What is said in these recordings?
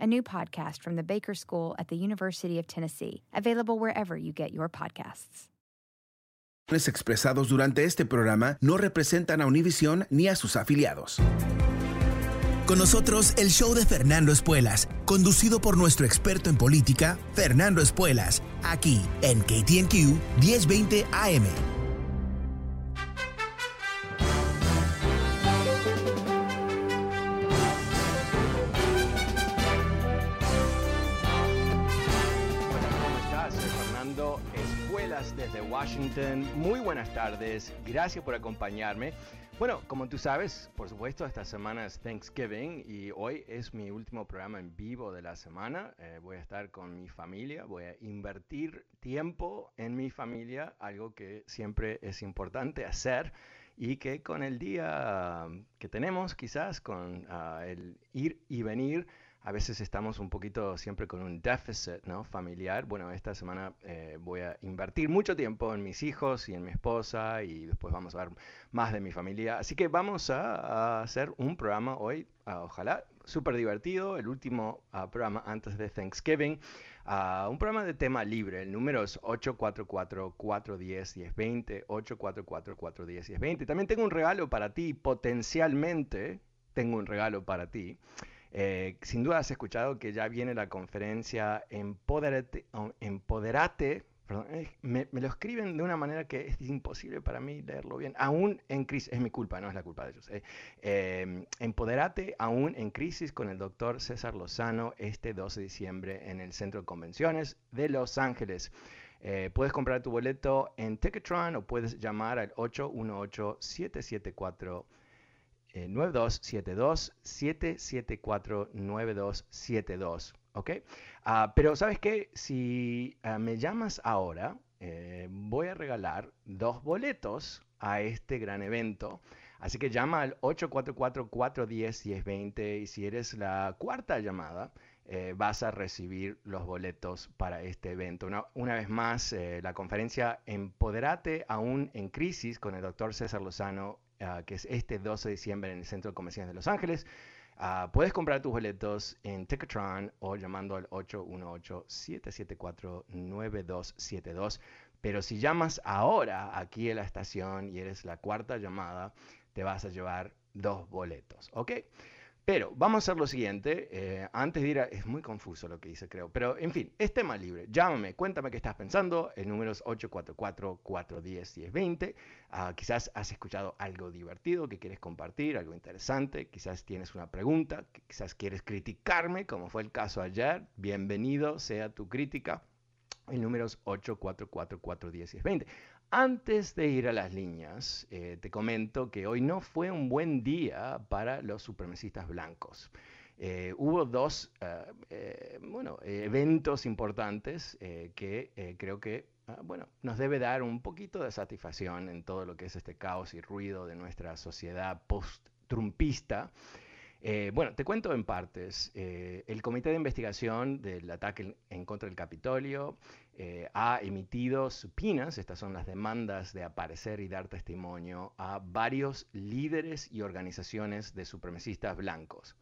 a new podcast from the Baker School at the University of Tennessee, available wherever you get your podcasts. expresados durante este programa no representan a Univision ni a sus afiliados. Con nosotros el show de Fernando Espuelas, conducido por nuestro experto en política, Fernando Espuelas, aquí en KTNQ 1020 AM. Desde Washington. Muy buenas tardes, gracias por acompañarme. Bueno, como tú sabes, por supuesto, esta semana es Thanksgiving y hoy es mi último programa en vivo de la semana. Eh, voy a estar con mi familia, voy a invertir tiempo en mi familia, algo que siempre es importante hacer y que con el día que tenemos, quizás con ah, el ir y venir, a veces estamos un poquito siempre con un déficit ¿no? familiar. Bueno, esta semana eh, voy a invertir mucho tiempo en mis hijos y en mi esposa y después vamos a ver más de mi familia. Así que vamos a, hacer un programa hoy, ah, ojalá, súper divertido, el último ah, programa antes de Thanksgiving. Uh, un programa de tema libre, el número es 844-410-1020, 844-410-1020. También tengo un regalo para ti, potencialmente tengo un regalo para ti. Eh, sin duda has escuchado que ya viene la conferencia Empoderate, Empoderate perdón, me, lo escriben de una manera que es imposible para mí leerlo bien, aún en crisis, es mi culpa, no es la culpa de ellos. Eh, em, Empoderate aún en crisis con el doctor César Lozano este 12 de diciembre en el Centro de Convenciones de Los Ángeles. Eh, puedes comprar tu boleto en Ticketron o puedes llamar al 818 774 9272 774 9272. ¿Ok? Ah, pero sabes qué, si ah, me llamas ahora, eh, voy a regalar dos boletos a este gran evento. Así que llama al 844-410-1020 y si eres la cuarta llamada, eh, vas a recibir los boletos para este evento. Una, vez más, eh, la conferencia Empoderate aún en crisis con el doctor César Lozano Ah, que es este 12 de diciembre en el Centro de Convenciones de Los Ángeles. Ah, puedes comprar tus boletos en Ticketron o llamando al 818-774-9272. Pero si llamas ahora aquí en la estación y eres la cuarta llamada, te vas a llevar dos boletos. ¿Ok? Pero vamos a hacer lo siguiente, eh, antes de ir a... Es muy confuso lo que dice, creo, pero en fin, es tema libre. Llámame, cuéntame qué estás pensando. El número es 844-410-1020. Ah, quizás has escuchado algo divertido que quieres compartir, algo interesante. Quizás tienes una pregunta, quizás quieres criticarme, como fue el caso ayer. Bienvenido sea tu crítica. El número es 844-410-1020. Antes de ir a las líneas, eh, te comento que hoy no fue un buen día para los supremacistas blancos. Eh, hubo dos eh, bueno, eventos importantes que creo que ah, bueno, nos debe dar un poquito de satisfacción en todo lo que es este caos y ruido de nuestra sociedad post-trumpista. Bueno, te cuento en partes. El Comité de Investigación del ataque en contra del Capitolio eh, ha emitido supinas, estas son las demandas de aparecer y dar testimonio, a varios líderes y organizaciones de supremacistas blancos.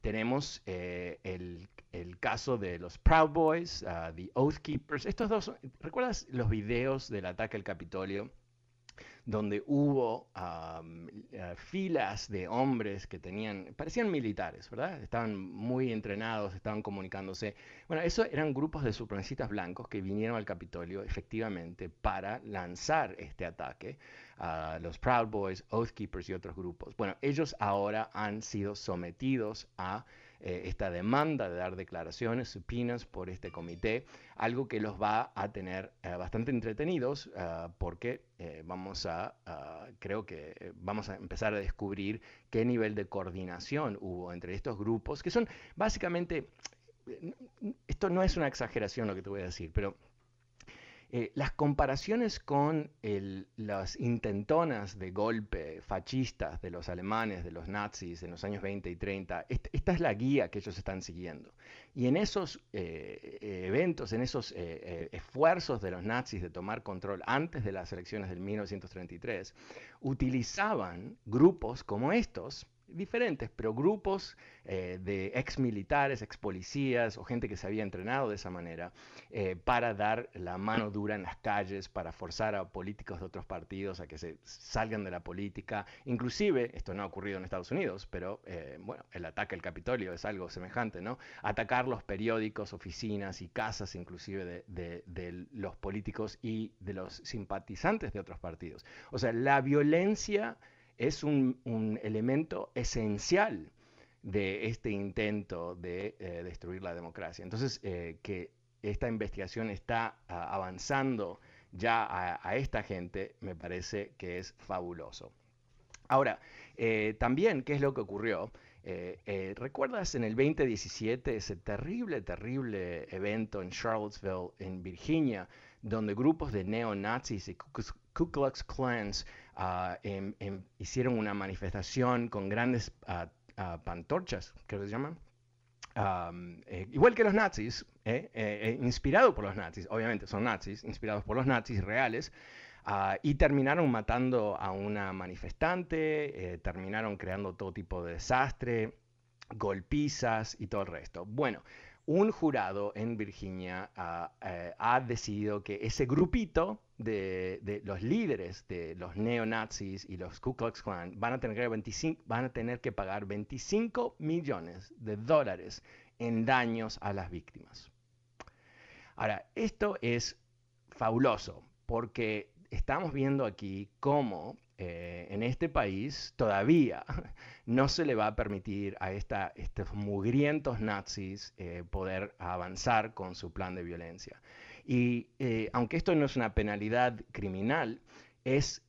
tenemos el, caso de los Proud Boys, uh, The Oath Keepers. Estos dos, ¿recuerdas los videos del ataque al Capitolio? Donde hubo eh, filas de hombres que tenían, parecían militares, ¿verdad? Estaban muy entrenados, estaban comunicándose. Bueno, eso eran grupos de supremacistas blancos que vinieron al Capitolio efectivamente para lanzar este ataque a los Proud Boys, Oath Keepers y otros grupos. Bueno, ellos ahora han sido sometidos a eh, esta demanda de dar declaraciones, supinas por este comité, algo que los va a tener eh, bastante entretenidos eh, porque vamos a, creo que vamos a empezar a descubrir qué nivel de coordinación hubo entre estos grupos, que son básicamente, esto no es una exageración lo que te voy a decir, pero eh, las comparaciones con las intentonas de golpe fascistas de los alemanes, de los nazis en los años 20 y 30, esta es la guía que ellos están siguiendo. Y en esos eh, eventos, en esos eh, esfuerzos de los nazis de tomar control antes de las elecciones del 1933, utilizaban grupos como estos diferentes, pero grupos eh, de ex militares, ex policías o gente que se había entrenado de esa manera eh, para dar la mano dura en las calles, para forzar a políticos de otros partidos a que se salgan de la política. Inclusive, esto no ha ocurrido en Estados Unidos, pero eh, bueno, el ataque al Capitolio es algo semejante, ¿no? Atacar los periódicos, oficinas y casas inclusive de, de los políticos y de los simpatizantes de otros partidos. O sea, la violencia es un, elemento esencial de este intento de eh, destruir la democracia. Entonces, eh, que esta investigación está ah, avanzando ya a, esta gente, me parece que es fabuloso. Ahora, eh, también, ¿qué es lo que ocurrió? ¿Recuerdas en el 2017 ese terrible, terrible evento en Charlottesville, en Virginia, donde grupos de neonazis y Ku Klux Klans Ah, em, em, hicieron una manifestación con grandes uh, pantorchas, que se llaman. Eh, igual que los nazis, eh, eh, inspirados por los nazis, obviamente son nazis, inspirados por los nazis reales, ah, y terminaron matando a una manifestante, terminaron creando todo tipo de desastre, golpizas y todo el resto. Bueno, un jurado en Virginia ah, eh, ha decidido que ese grupito de, los líderes de los neonazis y los Ku Klux Klan van a tener que, 25, van a tener que pagar 25 millones de dólares en daños a las víctimas. Ahora, esto es fabuloso porque estamos viendo aquí cómo eh, en este país todavía no se le va a permitir a esta, estos mugrientos nazis eh, poder avanzar con su plan de violencia. Y eh, aunque esto no es una penalidad criminal, es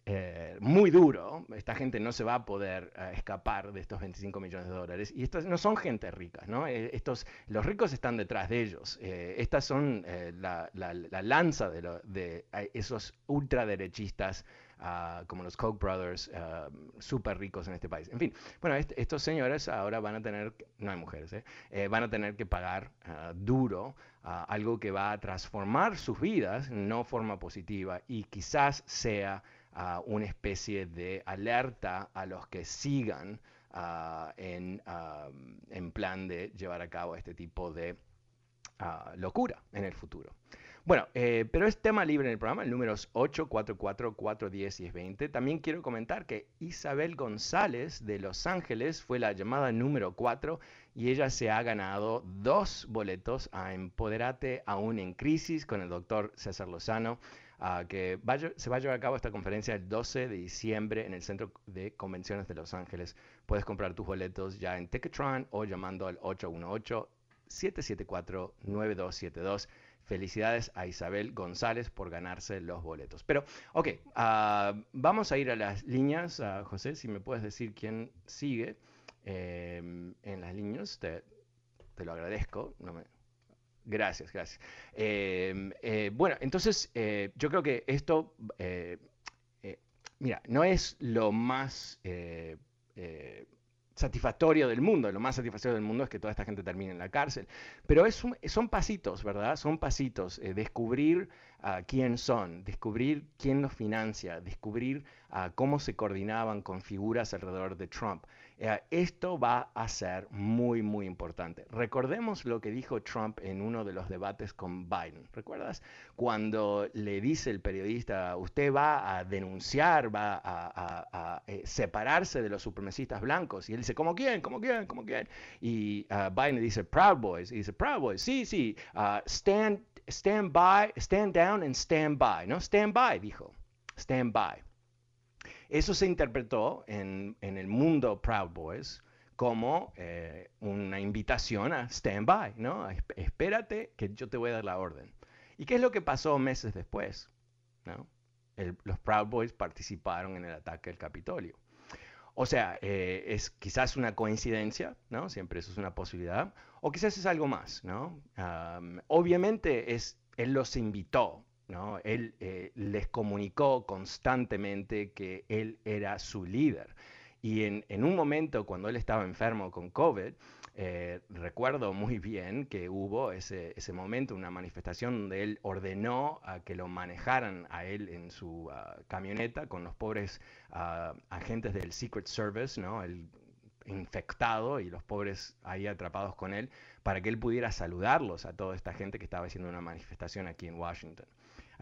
muy duro. Esta gente no se va a poder escapar de estos 25 millones de dólares. Y estos no son gente rica, ¿no? estos, los ricos están detrás de ellos. estas son la, lanza de, de esos ultraderechistas como los Koch brothers, súper ricos en este país. En fin, bueno, estos señores ahora van a tener, no hay mujeres, ¿eh? Eh, van a tener que pagar ah, duro algo que va a transformar sus vidas, no forma positiva, y quizás sea una especie de alerta a los que sigan en, en plan de llevar a cabo este tipo de locura en el futuro. Bueno, eh, pero es tema libre en el programa, el número es 844 410 1020. También quiero comentar que Isabel González de Los Ángeles fue la llamada número 4 y ella se ha ganado dos boletos a Empoderate aún en crisis con el doctor César Lozano, que se va a llevar a cabo esta conferencia el 12 de diciembre en el Centro de Convenciones de Los Ángeles. Puedes comprar tus boletos ya en Ticketron o llamando al 818 774 9272 Felicidades a Isabel González por ganarse los boletos. Pero, ok, ah, vamos a ir a las líneas. Uh, José, si me puedes decir quién sigue em, en las líneas, te, lo agradezco. Gracias, gracias. Em, eh, bueno, entonces eh, yo creo que esto, eh, mira, no es lo más satisfactorio del mundo, lo más satisfactorio del mundo es que toda esta gente termine en la cárcel. Pero es son pasitos, ¿verdad? Son pasitos. Eh, descubrir quién son, descubrir quién los financia, descubrir cómo se coordinaban con figuras alrededor de Trump. Eh, esto va a ser muy, muy importante. Recordemos lo que dijo Trump en uno de los debates con Biden. ¿Recuerdas? Cuando le dice el periodista, usted va a denunciar, va a, eh, separarse de los supremacistas blancos. Y él dice, ¿cómo quién? ¿Cómo quién? ¿Cómo quién? Y uh, Biden dice, Proud Boys. Y dice, Proud Boys, sí, sí, uh, stand, stand by, stand down and stand by. ¿No? Stand by, dijo. Stand by. Eso se interpretó en, el mundo Proud Boys como eh, una invitación a stand by, ¿no? Espérate que yo te voy a dar la orden. ¿Y qué es lo que pasó meses después? los Proud Boys participaron en el ataque al Capitolio. O sea, eh, es quizás una coincidencia, ¿no? Siempre eso es una posibilidad. O quizás es algo más, ¿no? obviamente es, él los invitó, él eh, les comunicó constantemente que él era su líder. Y en, un momento cuando él estaba enfermo con COVID, eh, recuerdo muy bien que hubo ese, momento, una manifestación donde él ordenó a que lo manejaran a él en su ah, camioneta con los pobres ah, agentes del Secret Service, ¿no? El infectado y los pobres ahí atrapados con él, para que él pudiera saludarlos a toda esta gente que estaba haciendo una manifestación aquí en Washington.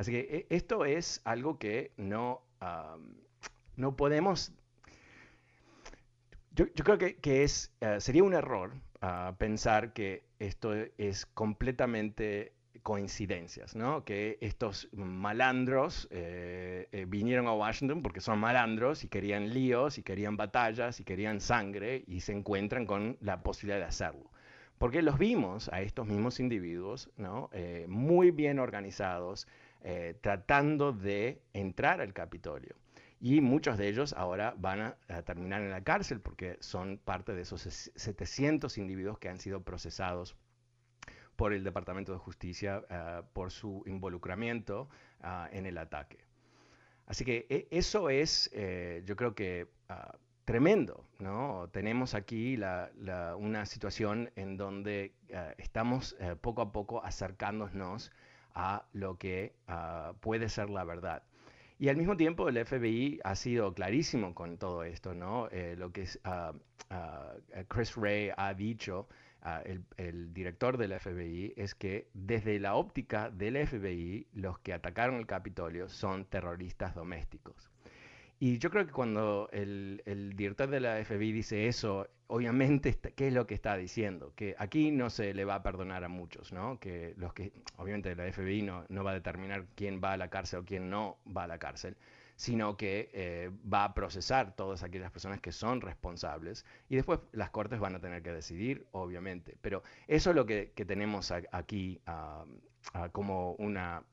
Así que e, esto es algo que no, no podemos... Yo, creo que, es, eh, sería un error ah, pensar que esto es completamente coincidencias, ¿no? Que estos malandros eh, eh, vinieron a Washington porque son malandros y querían líos y querían batallas y querían sangre y se encuentran con la posibilidad de hacerlo. Porque los vimos a estos mismos individuos, ¿no? muy bien organizados, eh, tratando de entrar al Capitolio. Y muchos de ellos ahora van a, terminar en la cárcel porque son parte de esos 700 individuos que han sido procesados por el Departamento de Justicia eh, por su involucramiento en el ataque. Así que eso es, eh, yo creo que ah, tremendo, ¿no? Tenemos aquí una situación en donde estamos poco a poco acercándonos a lo que ah, puede ser la verdad. Y al mismo tiempo el FBI ha sido clarísimo con todo esto, ¿no? Eh, lo que uh, Chris Ray ha dicho, el, el, director del FBI, es que desde la óptica del FBI, los que atacaron el Capitolio son terroristas domésticos. Y yo creo que cuando el, director de la FBI dice eso, obviamente, ¿qué es lo que está diciendo? Que aquí no se le va a perdonar a muchos, ¿no? Que los que, obviamente la FBI no, no va a determinar quién va a la cárcel o quién no va a la cárcel, sino que eh, va a procesar todas aquellas personas que son responsables y después las cortes van a tener que decidir, obviamente. Pero eso es lo que, tenemos aquí como una,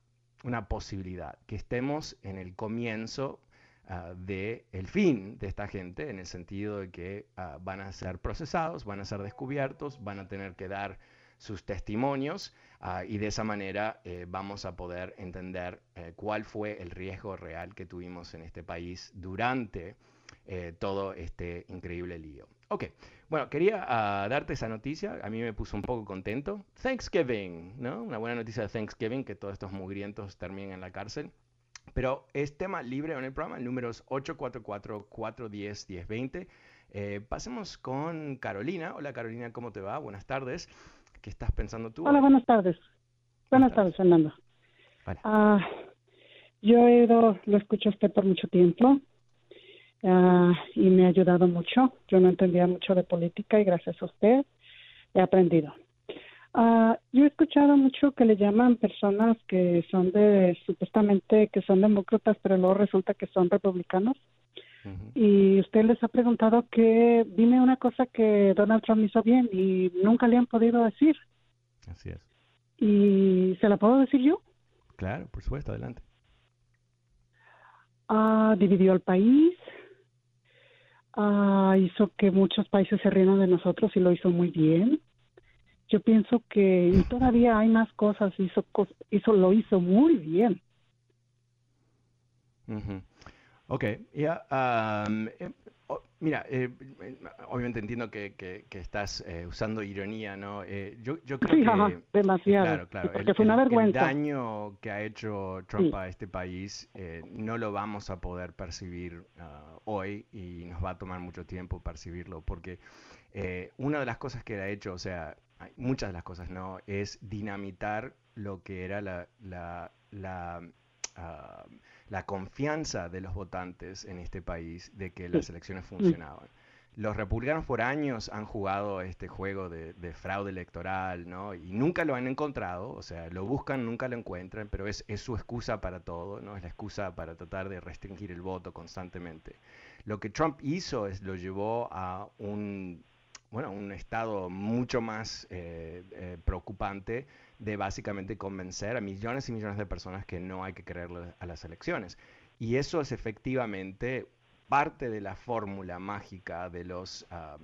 una posibilidad, que estemos en el comienzo uh, de el fin de esta gente, en el sentido de que ah, van a ser procesados, van a ser descubiertos, van a tener que dar sus testimonios ah, y de esa manera eh, vamos a poder entender eh, cuál fue el riesgo real que tuvimos en este país durante eh, todo este increíble lío. Ok, bueno, quería darte esa noticia, a mí me puso un poco contento. Thanksgiving, ¿no? Una buena noticia de Thanksgiving, que todos estos mugrientos terminen en la cárcel. Pero es tema libre en el programa, el número es 844-410-1020. Eh, pasemos con Carolina. Hola Carolina, ¿cómo te va? Buenas tardes. ¿Qué estás pensando tú? Hola, buenas tardes. Buenas, tardes, Fernando. Ah, yo he ido, lo escucho a usted por mucho tiempo ah, y me ha ayudado mucho. Yo no entendía mucho de política y gracias a usted he aprendido. Ah, yo he escuchado mucho que le llaman personas que son de, supuestamente que son demócratas, pero luego resulta que son republicanos. Y usted les ha preguntado que dime una cosa que Donald Trump hizo bien y nunca le han podido decir. Así es. ¿Y se la puedo decir yo? Claro, por supuesto, adelante. Ah, dividió el país, ah, hizo que muchos países se rieran de nosotros y lo hizo muy bien yo pienso que todavía hay más cosas, hizo, hizo lo hizo muy bien. Ok, ya, um, eh, Mira, eh, obviamente entiendo que, que, estás eh, usando ironía, ¿no? Eh, yo, yo creo que... demasiado. Claro, claro. Porque fue una vergüenza. El daño que ha hecho Trump a este país no lo vamos a poder percibir ah, hoy y nos va a tomar mucho tiempo percibirlo porque una de las cosas que él ha hecho, o sea, muchas de las cosas, ¿no? Es dinamitar lo que era la... la, la ah, la confianza de los votantes en este país de que las elecciones funcionaban. Los republicanos por años han jugado este juego de, fraude electoral, ¿no? Y nunca lo han encontrado, o sea, lo buscan, nunca lo encuentran, pero es, es su excusa para todo, ¿no? Es la excusa para tratar de restringir el voto constantemente. Lo que Trump hizo es lo llevó a un, bueno, un estado mucho más eh, eh, preocupante de básicamente convencer a millones y millones de personas que no hay que creerle a las elecciones. Y eso es efectivamente parte de la fórmula mágica de los, ah,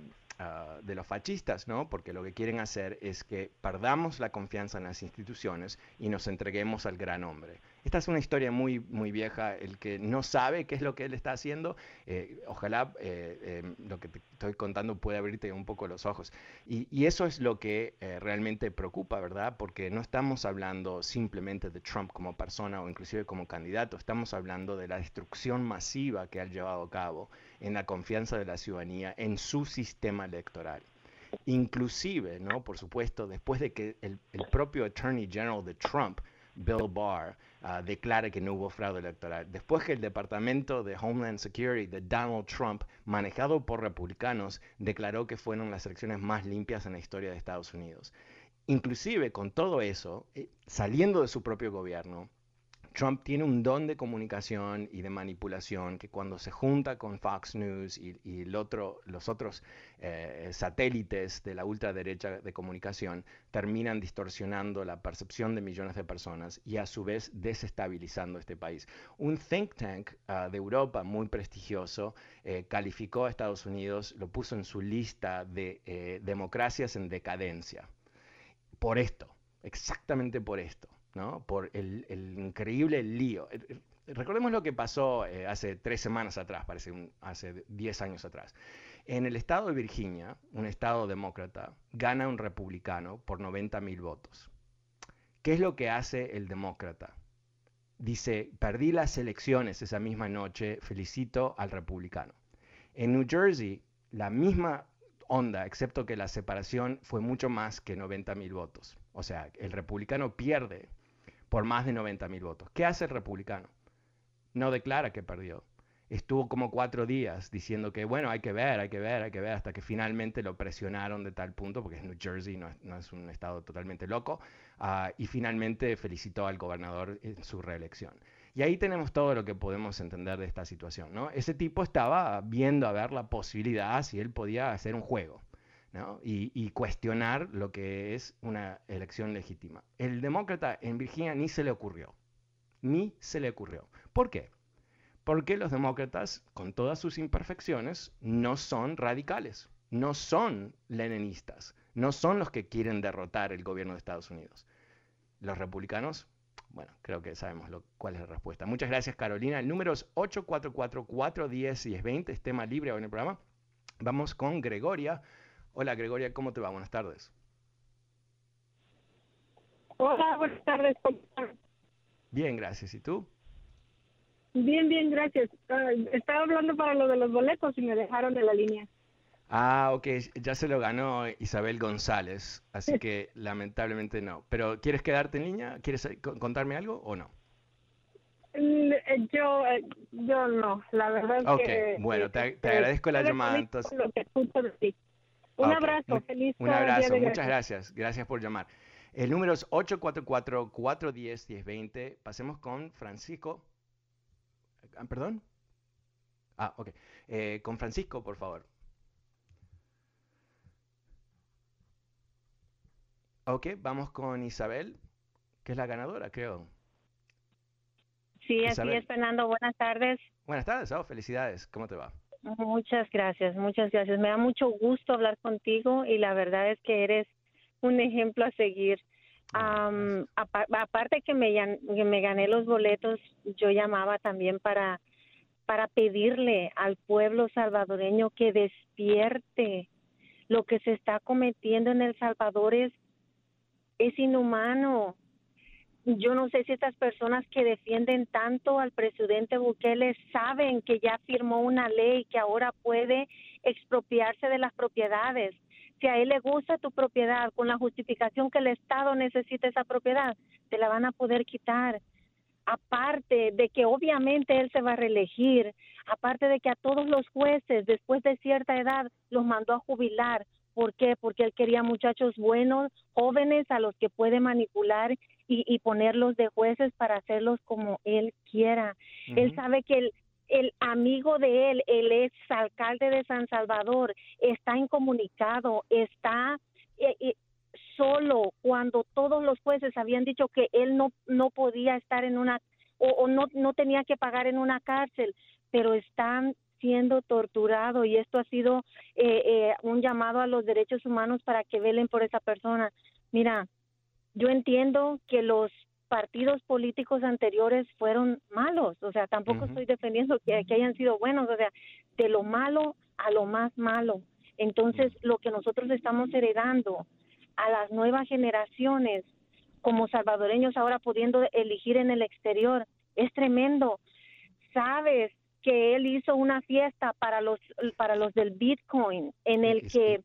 de los fascistas, ¿no? Porque lo que quieren hacer es que perdamos la confianza en las instituciones y nos entreguemos al gran hombre. Esta es una historia muy, muy vieja. El que no sabe qué es lo que él está haciendo, eh, ojalá eh, em, lo que te estoy contando pueda abrirte un poco los ojos. Y, eso es lo que eh, realmente preocupa, ¿verdad? Porque no estamos hablando simplemente de Trump como persona o inclusive como candidato, estamos hablando de la destrucción masiva que ha llevado a cabo en la confianza de la ciudadanía en su sistema electoral inclusive, ¿no? Por supuesto, después de que el, el propio Attorney General de Trump, Bill Barr, uh, declara que no hubo fraude electoral. Después que el Departamento de Homeland Security de Donald Trump, manejado por republicanos, declaró que fueron las elecciones más limpias en la historia de Estados Unidos. Inclusive con todo eso, eh, saliendo de su propio gobierno, Trump tiene un don de comunicación y de manipulación que cuando se junta con Fox News y, los otros eh, satélites de la ultraderecha de comunicación terminan distorsionando la percepción de millones de personas y a su vez desestabilizando este país. Un think tank ah, de Europa muy prestigioso eh, calificó a Estados Unidos, lo puso en su lista de eh, democracias en decadencia. Por esto, exactamente por esto. Por el, increíble lío. Eh, eh, recordemos lo que pasó eh, hace tres semanas atrás, parece hace diez años atrás. En el estado de Virginia, un estado demócrata, gana un republicano por 90 mil votos. ¿Qué es lo que hace el demócrata? Dice, perdí las elecciones esa misma noche, felicito al republicano. En New Jersey, la misma onda, excepto que la separación fue mucho más que 90 mil votos. O sea, el republicano pierde por más de 90 mil votos. ¿Qué hace el republicano? No declara que perdió. Estuvo como cuatro días diciendo que, bueno, hay que ver, hay que ver, hay que ver, hasta que finalmente lo presionaron de tal punto, porque es New Jersey, no es, un estado totalmente loco, ah, y finalmente felicitó al gobernador en su reelección. Y ahí tenemos todo lo que podemos entender de esta situación. ¿no? Ese tipo estaba viendo a ver la posibilidad si él podía hacer un juego y, cuestionar lo que es una elección legítima. El demócrata en Virginia ni se le ocurrió, ni se le ocurrió. ¿Por qué? Porque los demócratas, con todas sus imperfecciones, no son radicales, no son leninistas, no son los que quieren derrotar el gobierno de Estados Unidos. Los republicanos, bueno, creo que sabemos cuál es la respuesta. Muchas gracias, Carolina. El número es 844-410-1020, es tema libre hoy en el programa. Vamos con Gregoria. Hola Gregoria, ¿cómo te va? Buenas tardes. Hola, buenas tardes. Bien, gracias. ¿Y tú? Bien, bien, gracias. Ah, estaba hablando para lo de los boletos y me dejaron de la línea. Ah, ok, ya se lo ganó Isabel González, así que lamentablemente no. Pero ¿quieres quedarte en línea? ¿Quieres contarme algo o no? Mm, eh, yo, eh, yo no, la verdad es que... Ok, bueno, te, eh, agradezco la llamada entonces. Lo que un abrazo, feliz Un abrazo, muchas gracias. Gracias por llamar. El número es 844-410-1020. Pasemos con Francisco. Ah, ¿Perdón? Ah, ok. Eh, con Francisco, por favor. Ok, vamos con Isabel, que es la ganadora, creo. Sí, así es, Fernando. Buenas tardes. Buenas tardes, oh, felicidades. ¿Cómo te va? Muchas gracias, muchas gracias. Me da mucho gusto hablar contigo y la verdad es que eres un ejemplo a seguir. aparte que me, que me gané los boletos, yo llamaba también para para pedirle al pueblo salvadoreño que despierte. Lo que se está cometiendo en El Salvador es, es inhumano. Yo no sé si estas personas que defienden tanto al presidente Bukele saben que ya firmó una ley que ahora puede expropiarse de las propiedades. Si a él le gusta tu propiedad con la justificación que el Estado necesita esa propiedad, te la van a poder quitar aparte de que obviamente él se va a reelegir, aparte de que a todos los jueces después de cierta edad los mandó a jubilar. ¿Por qué? Porque él quería muchachos buenos, jóvenes a los que puede manipular y, ponerlos de jueces para hacerlos como él quiera. Él sabe que el, el amigo de él, el ex alcalde de San Salvador, está incomunicado, está eh, eh, solo cuando todos los jueces habían dicho que él no, no podía estar en una o, no, no tenía que pagar en una cárcel, pero están siendo torturado y esto ha sido eh, eh, un llamado a los derechos humanos para que velen por esa persona. Mira, yo entiendo que los partidos políticos anteriores fueron malos, o sea, tampoco estoy defendiendo que, que, hayan sido buenos, o sea, de lo malo a lo más malo. Entonces, lo que nosotros estamos heredando a las nuevas generaciones como salvadoreños ahora pudiendo elegir en el exterior. Es tremendo. Sabes que él hizo una fiesta para los para los del Bitcoin en el que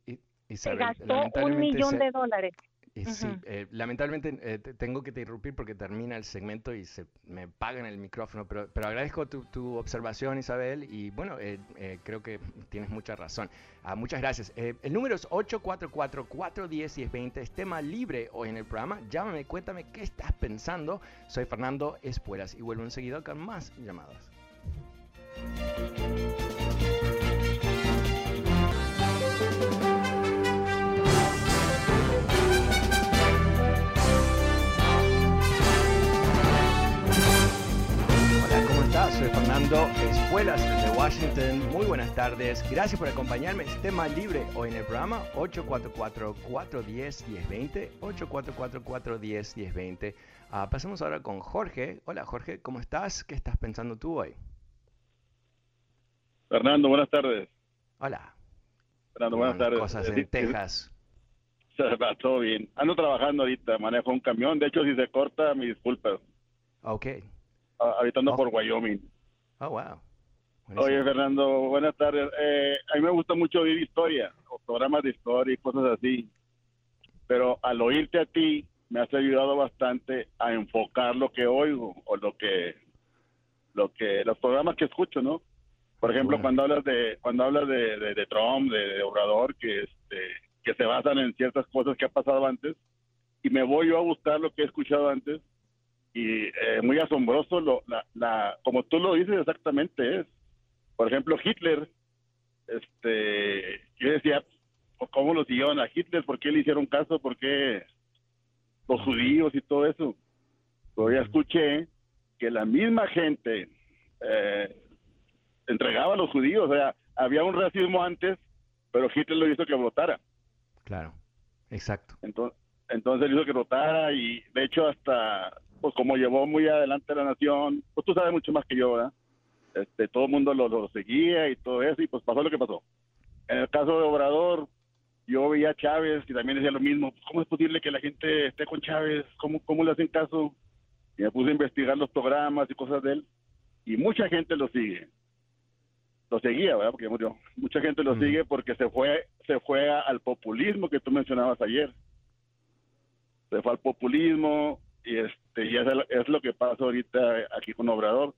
se gastó un millón de dólares. Sí, eh, lamentablemente eh, tengo que te interrumpir porque termina el segmento y se me pagan el micrófono, pero, pero agradezco tu, observación, Isabel, y bueno, eh, creo que tienes mucha razón. Ah, muchas gracias. el número es 844-410-1020, es tema libre hoy en el programa. Llámame, cuéntame qué estás pensando. Soy Fernando Espuelas y vuelvo enseguida con más llamadas. Espuelas desde Washington. Muy buenas tardes. Gracias por acompañarme. Es tema libre hoy en el programa 844-410-1020. 844-410-1020. Uh, pasamos ahora con Jorge. Hola Jorge, ¿cómo estás? ¿Qué estás pensando tú hoy? Fernando, buenas tardes. Hola. Fernando, buenas tardes. Cosas en Texas. Todo bien. Ando trabajando ahorita, manejo un camión. De hecho, si se corta, mi disculpas. Ok habitando por Wyoming. Oh, wow. Oye, Fernando, buenas tardes. Eh, a mí me gusta mucho oír historia, o programas de historia y cosas así. Pero al oírte a ti, me has ayudado bastante a enfocar lo que oigo o lo que, lo que, los programas que escucho, ¿no? Por ejemplo, cuando hablas de, cuando hablas de, de, Trump, de, Obrador, que este, que se basan en ciertas cosas que ha pasado antes, y me voy yo a buscar lo que he escuchado antes, y eh, muy asombroso lo, la, la, como tú lo dices exactamente es por ejemplo Hitler este yo decía cómo lo siguieron a Hitler por qué le hicieron caso por qué los judíos y todo eso pero ya escuché que la misma gente eh, entregaba a los judíos o sea había un racismo antes pero Hitler lo hizo que votara claro exacto. Entonces entonces hizo que votara y de hecho hasta pues como llevó muy adelante la nación, pues tú sabes mucho más que yo, ¿verdad? Este, todo el mundo lo, seguía y todo eso, y pues pasó lo que pasó. En el caso de Obrador, yo veía a Chávez y también decía lo mismo, ¿cómo es posible que la gente esté con Chávez? ¿Cómo, cómo le hacen caso? Y me puse a investigar los programas y cosas de él, y mucha gente lo sigue. Lo seguía, ¿verdad? Porque murió. Mucha gente lo sigue porque se fue, se fue al populismo que tú mencionabas ayer. Se fue al populismo, y este y es, lo que pasa ahorita aquí con Obrador.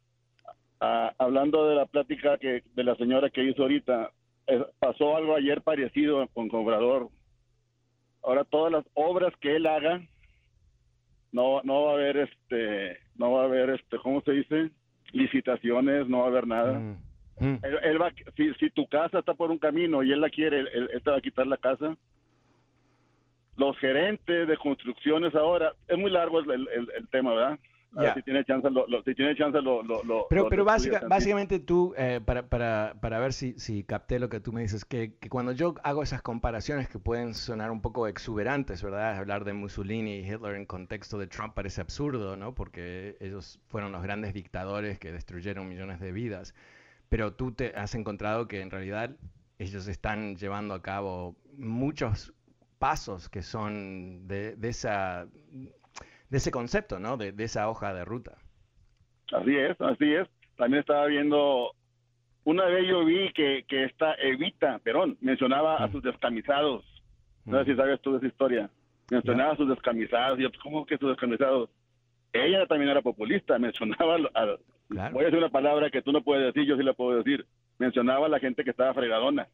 Ah, hablando de la plática que de la señora que hizo ahorita, pasó algo ayer parecido con Obrador. Ahora todas las obras que él haga no no va a haber este no va a haber este cómo se dice licitaciones no va a haber nada mm, mm. Él, va si, si tu casa está por un camino y él la quiere él, él te va a quitar la casa los gerentes de construcciones ahora, es muy largo el, el, tema, ¿verdad? Si tiene chance, lo, si tiene chance lo, lo, Pero, pero básicamente tú, eh, para, para, para ver si, si capté lo que tú me dices, que, que, cuando yo hago esas comparaciones que pueden sonar un poco exuberantes, ¿verdad? Hablar de Mussolini y Hitler en contexto de Trump parece absurdo, ¿no? Porque ellos fueron los grandes dictadores que destruyeron millones de vidas. pero tú te has encontrado que en realidad ellos están llevando a cabo muchos pasos que son de, esa, de ese concepto, ¿no? De, esa hoja de ruta. Así es, así es. También estaba viendo, una vez yo vi que, que esta Evita Perón mencionaba a mm. sus descamisados. No sé si mm. sabes tú de esa historia. Mencionaba a sus descamisados. Y yo, ¿cómo que sus descamisados? Ella también era populista, mencionaba, voy a decir una palabra que tú no puedes decir, yo sí la puedo decir, mencionaba a la gente que estaba fregadona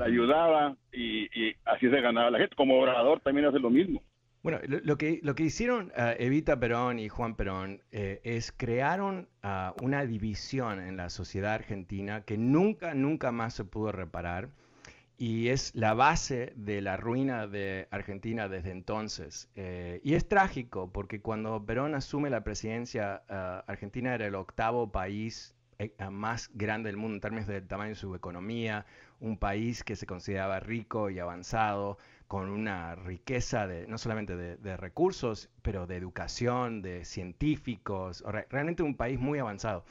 ayudaba y, así se ganaba la gente. Como orador también hace lo mismo. Bueno, lo, que, lo que hicieron uh, Evita Perón y Juan Perón eh, es crearon uh, una división en la sociedad argentina que nunca, nunca más se pudo reparar y es la base de la ruina de Argentina desde entonces. Eh, y es trágico porque cuando Perón asume la presidencia, uh, Argentina era el octavo país más grande del mundo en términos del tamaño de su economía, un país que se consideraba rico y avanzado, con una riqueza de, no solamente de, recursos, pero de educación, de científicos, realmente un país muy avanzado.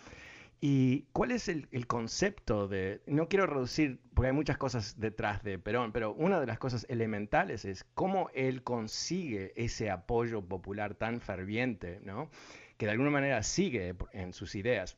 ¿Y cuál es el, concepto de, no quiero reducir, porque hay muchas cosas detrás de Perón, pero una de las cosas elementales es cómo él consigue ese apoyo popular tan ferviente, ¿no? que de alguna manera sigue en sus ideas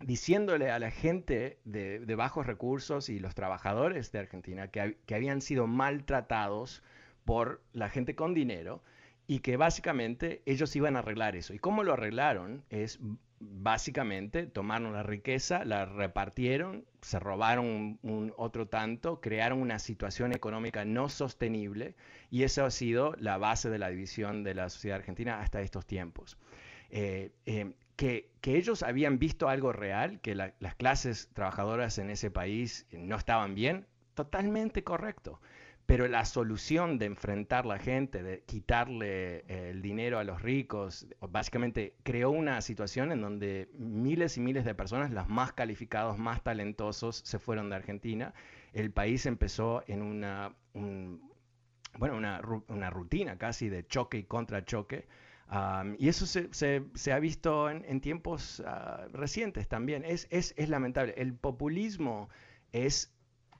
diciéndole a la gente de, bajos recursos y los trabajadores de Argentina que, habían sido maltratados por la gente con dinero y que básicamente ellos iban a arreglar eso. ¿Y cómo lo arreglaron? Es básicamente tomaron la riqueza, la repartieron, se robaron un, otro tanto, crearon una situación económica no sostenible y eso ha sido la base de la división de la sociedad argentina hasta estos tiempos. Eh, eh, que, ellos habían visto algo real, que las clases trabajadoras en ese país no estaban bien, totalmente correcto. Pero la solución de enfrentar la gente, de quitarle eh, el dinero a los ricos, básicamente creó una situación en donde miles y miles de personas, los más calificados, más talentosos, se fueron de Argentina. El país empezó en una, bueno, una, una rutina casi de choque y contrachoque y eso se, ha visto en, tiempos ah, recientes también. Es, es, lamentable. El populismo es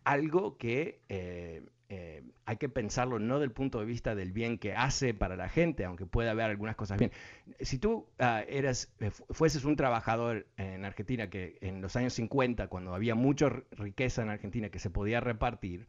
algo que eh, eh, hay que pensarlo no del punto de vista del bien que hace para la gente, aunque pueda haber algunas cosas bien. Si tú uh, eras, eh, fueses un trabajador en Argentina que en los años 50, cuando había mucha riqueza en Argentina que se podía repartir,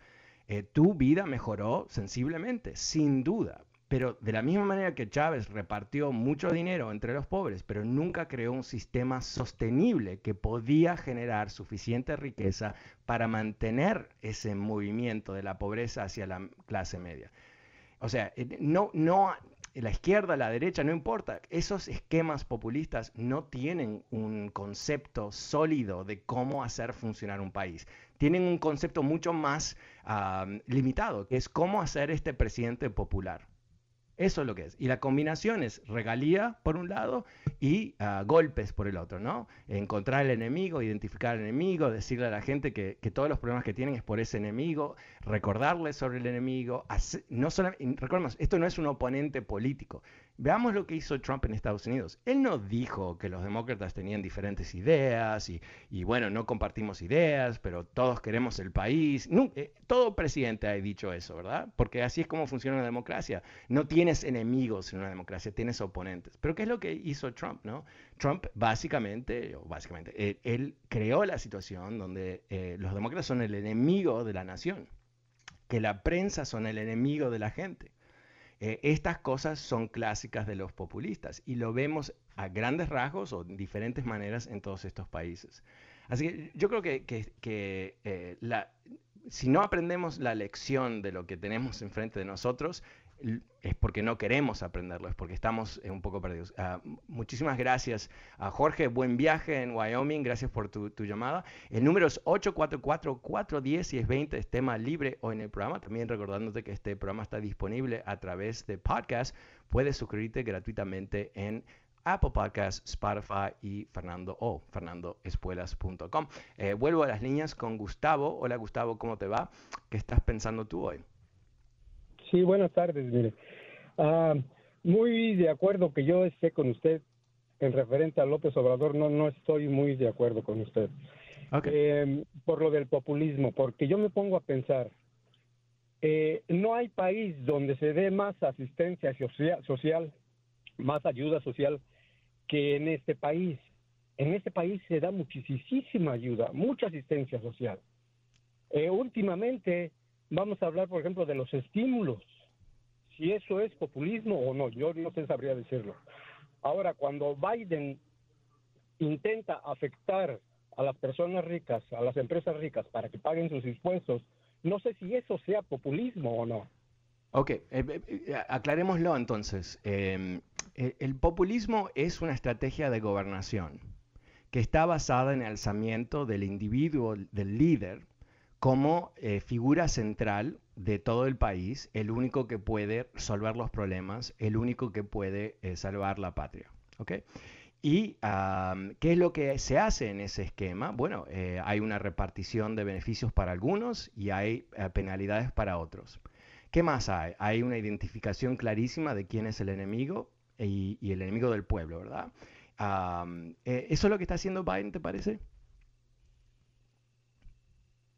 tu vida mejoró sensiblemente, sin duda. Pero de la misma manera que Chávez repartió mucho dinero entre los pobres, pero nunca creó un sistema sostenible que podía generar suficiente riqueza para mantener ese movimiento de la pobreza hacia la clase media. O sea, eh, no, no, la izquierda, la derecha, no importa. Esos esquemas populistas no tienen un concepto sólido de cómo hacer funcionar un país. Tienen un concepto mucho más ah, limitado, que es cómo hacer este presidente popular. Eso es lo que es. Y la combinación es regalía por un lado y ah, golpes por el otro, ¿no? Encontrar el enemigo, identificar al enemigo, decirle a la gente que, todos los problemas que tienen es por ese enemigo, recordarles sobre el enemigo. no recordemos, esto no es un oponente político, Veamos lo que hizo Trump en Estados Unidos. Él no dijo que los demócratas tenían diferentes ideas y, bueno, no compartimos ideas, pero todos queremos el país. Eh, todo presidente ha dicho eso, ¿verdad? Porque así es como funciona la democracia. No tienes enemigos en una democracia, tienes oponentes. Pero ¿qué es lo que hizo Trump, no? Trump básicamente, básicamente, él, creó la situación donde eh, los demócratas son el enemigo de la nación, que la prensa son el enemigo de la gente eh, estas cosas son clásicas de los populistas y lo vemos a grandes rasgos o diferentes maneras en todos estos países. Así que yo creo que, eh, si no aprendemos la lección de lo que tenemos enfrente de nosotros, es porque no queremos aprenderlo, es porque estamos eh, un poco perdidos. Ah, muchísimas gracias a Jorge, buen viaje en Wyoming, gracias por tu, llamada. El número es 844-410 es 20, es tema libre hoy en el programa. También recordándote que este programa está disponible a través de podcast. Puedes suscribirte gratuitamente en Apple Podcasts, Spotify y Fernando o fernandoespuelas.com. Eh, vuelvo a las líneas con Gustavo. Hola Gustavo, ¿cómo te va? ¿Qué estás pensando tú hoy? Sí, buenas tardes, mire. Ah, muy de acuerdo que yo esté con usted en referente a López Obrador, no, no estoy muy de acuerdo con usted. em, por lo del populismo, porque yo me pongo a pensar, eh, no hay país donde se dé más asistencia social, más ayuda social que en este país. En este país se da muchísima ayuda, mucha asistencia social. Eh, últimamente vamos a hablar, por ejemplo, de los estímulos. Si eso es populismo o no, yo no sé sabría decirlo. Ahora, cuando Biden intenta afectar a las personas ricas, a las empresas ricas, para que paguen sus impuestos, no sé si eso sea populismo o no. Ok, eh, eh, eh, aclarémoslo entonces. Em, el populismo es una estrategia de gobernación que está basada en el alzamiento del individuo, del líder, como figura central de todo el país, el único que puede resolver los problemas, el único que puede salvar la patria. ¿okay? ¿Y qué es lo que se hace en ese esquema? Bueno, eh, hay una repartición de beneficios para algunos y hay eh, penalidades para otros. ¿Qué más hay? Hay una identificación clarísima de quién es el enemigo y, el enemigo del pueblo, ¿verdad? Eh, ¿Eso es lo que está haciendo Biden, te parece?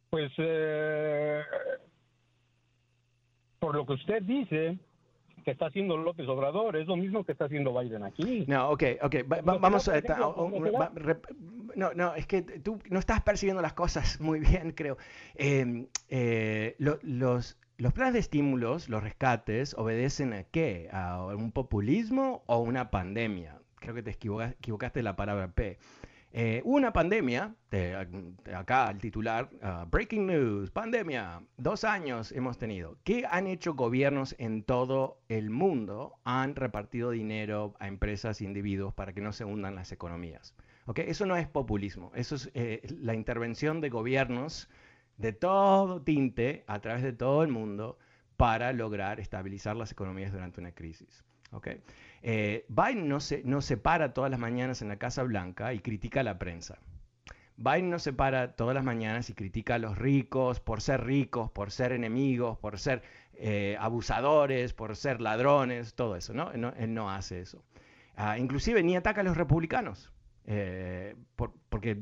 Pues, por lo que usted dice, que está haciendo López Obrador, es lo mismo que está haciendo Biden aquí. No, ok, ok, vamos a... no, no, es que tú no estás percibiendo las cosas muy bien, creo. Em, eh, los, los planes de estímulos, los rescates, obedecen a qué? ¿A un populismo o una pandemia? Creo que te equivocaste la palabra P. Eh, una pandemia, acá el titular, ah, Breaking News, pandemia, dos años hemos tenido. ¿Qué han hecho gobiernos en todo el mundo? Han repartido dinero a empresas e individuos para que no se hundan las economías. ¿Okay? Eso no es populismo, eso es eh, la intervención de gobiernos de todo tinte a través de todo el mundo para lograr estabilizar las economías durante una crisis. ¿Okay? Eh, Biden no se, no se para todas las mañanas en la Casa Blanca y critica a la prensa. Biden no se para todas las mañanas y critica a los ricos por ser ricos, por ser enemigos, por ser eh, abusadores, por ser ladrones, todo eso, ¿no? él no hace eso. Ah, inclusive ni ataca a los republicanos. Eh, porque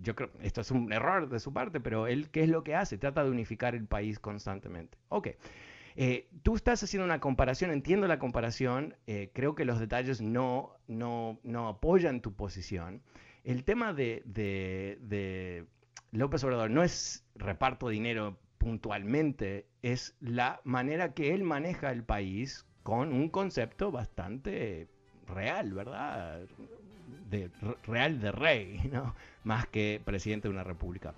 yo creo, esto es un error de su parte, pero él, ¿qué es lo que hace? Trata de unificar el país constantemente. Ok. Eh, tú estás haciendo una comparación, entiendo la comparación, eh, creo que los detalles no, no, no, apoyan tu posición. El tema de, de, López Obrador no es reparto dinero puntualmente, es la manera que él maneja el país con un concepto bastante real, ¿verdad? De, real de rey, ¿no? Más que presidente de una república.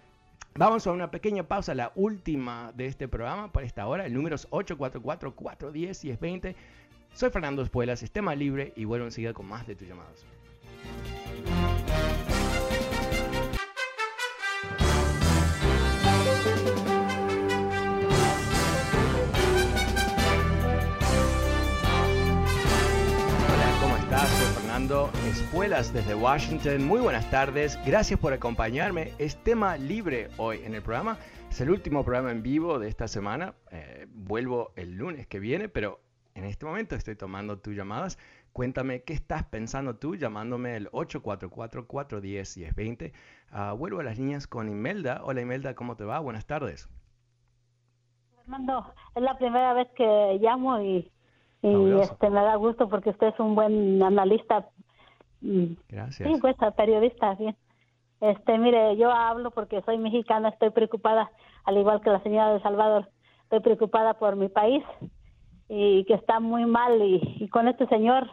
Vamos a una pequeña pausa, la última de este programa para esta hora. El número es 844-410-1020. Soy Fernando Espuelas, sistema libre y vuelvo enseguida con más de tus llamados. Espuelas desde Washington. Muy buenas tardes, gracias por acompañarme. Es tema libre hoy en el programa. Es el último programa en vivo de esta semana. Eh, vuelvo el lunes que viene, pero en este momento estoy tomando tus llamadas. Cuéntame qué estás pensando tú llamándome el 844-410-1020. Ah, vuelvo a las líneas con Imelda. Hola Imelda, ¿cómo te va? Buenas tardes. Fernando, es la primera vez que llamo y, y este me da gusto porque usted es un buen analista. Gracias. Sí, pues periodista, bien. Este, mire, yo hablo porque soy mexicana, estoy preocupada, al igual que la señora de Salvador, estoy preocupada por mi país y que está muy mal y, con este señor,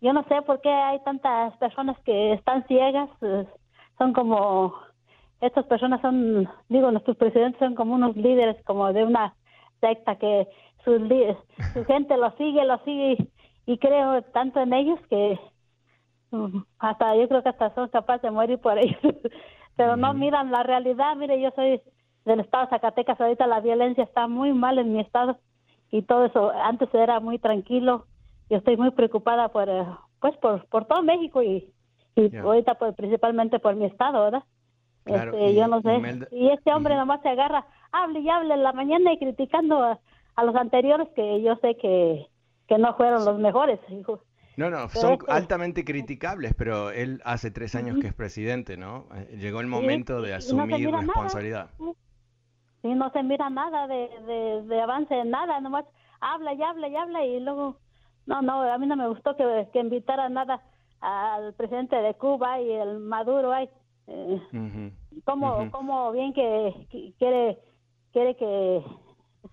yo no sé por qué hay tantas personas que están ciegas, pues, son como, estas personas son, digo, nuestros presidentes son como unos líderes, como de una secta que su, su gente lo sigue, lo sigue y creo tanto en ellos que hasta yo creo que hasta son capaces de morir por ellos, pero no miran la realidad. Mire, yo soy del estado de Zacatecas, ahorita la violencia está muy mal en mi estado y todo eso, antes era muy tranquilo. Yo estoy muy preocupada por, eh, pues, por, por todo México y, y ahorita pues, principalmente por mi estado, ¿verdad? este, yo no sé. Y este hombre nomás se agarra, hable y hable en la mañana y criticando a, los anteriores que yo sé que, que no fueron los mejores. No, no, son altamente criticables, pero él hace tres años que es presidente, ¿no? Eh, llegó el momento de asumir responsabilidad. Sí, no se mira nada de, de, de avance, nada, nomás habla y habla y habla y luego, no, no, a mí no me gustó que, que invitara nada al presidente de Cuba y el Maduro, ay, eh, como, bien que, quiere, quiere que,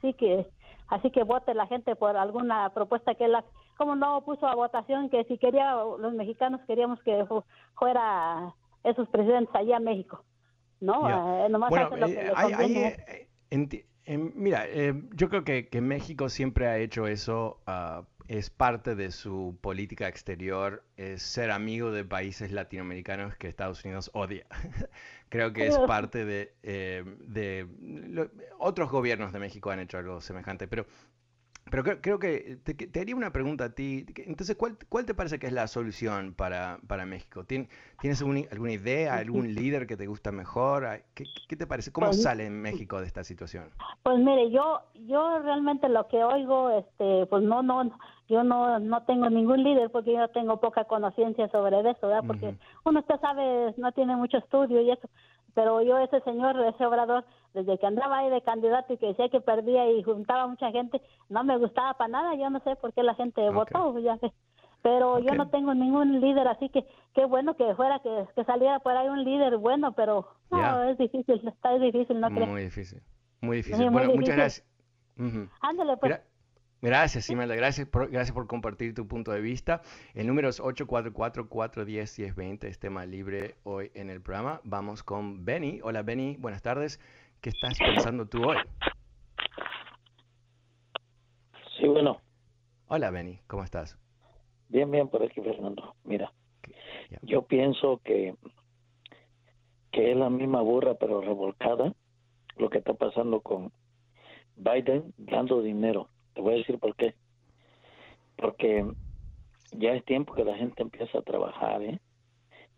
sí que, así que vote la gente por alguna propuesta que él como no puso a votación que si quería los mexicanos queríamos que fuera esos presidentes allá a México. No eh, nomás hace lo que eh, eh, mira yo creo que, que, México siempre ha hecho eso uh, es parte de su política exterior, es ser amigo de países latinoamericanos que Estados Unidos odia. Creo que es parte de, eh, de otros gobiernos de México han hecho algo semejante, pero pero creo, que te, haría una pregunta a ti. Entonces, ¿cuál, cuál te parece que es la solución para, para México? ¿Tienes alguna idea, algún líder que te gusta mejor? ¿Qué, qué te parece? ¿Cómo pues, sale en México de esta situación? Pues mire, yo yo realmente lo que oigo, este, pues no, no, yo no, no tengo ningún líder porque yo tengo poca conciencia sobre eso, ¿verdad? Porque uno usted sabe, no tiene mucho estudio y eso pero yo ese señor, ese obrador, desde que andaba ahí de candidato y que decía que perdía y juntaba mucha gente, no me gustaba para nada, yo no sé por qué la gente votó, ya sé. Pero yo no tengo ningún líder, así que qué bueno que fuera, que, que saliera por ahí un líder bueno, pero no, es difícil, está difícil, no creo. Muy difícil, muy difícil. bueno, muchas gracias. Ándale, pues. Gracias, Imelda. Gracias por, gracias por compartir tu punto de vista. El número es 844-410-1020. Es tema libre hoy en el programa. Vamos con Benny. Hola, Benny. Buenas tardes. ¿Qué estás pensando tú hoy? Sí, bueno. Hola, Benny. ¿Cómo estás? Bien, bien por aquí, Fernando. Mira, yo pienso que, que es la misma burra, pero revolcada, lo que está pasando con Biden dando dinero te voy a decir por qué. Porque ya es tiempo que la gente empiece a trabajar, ¿eh?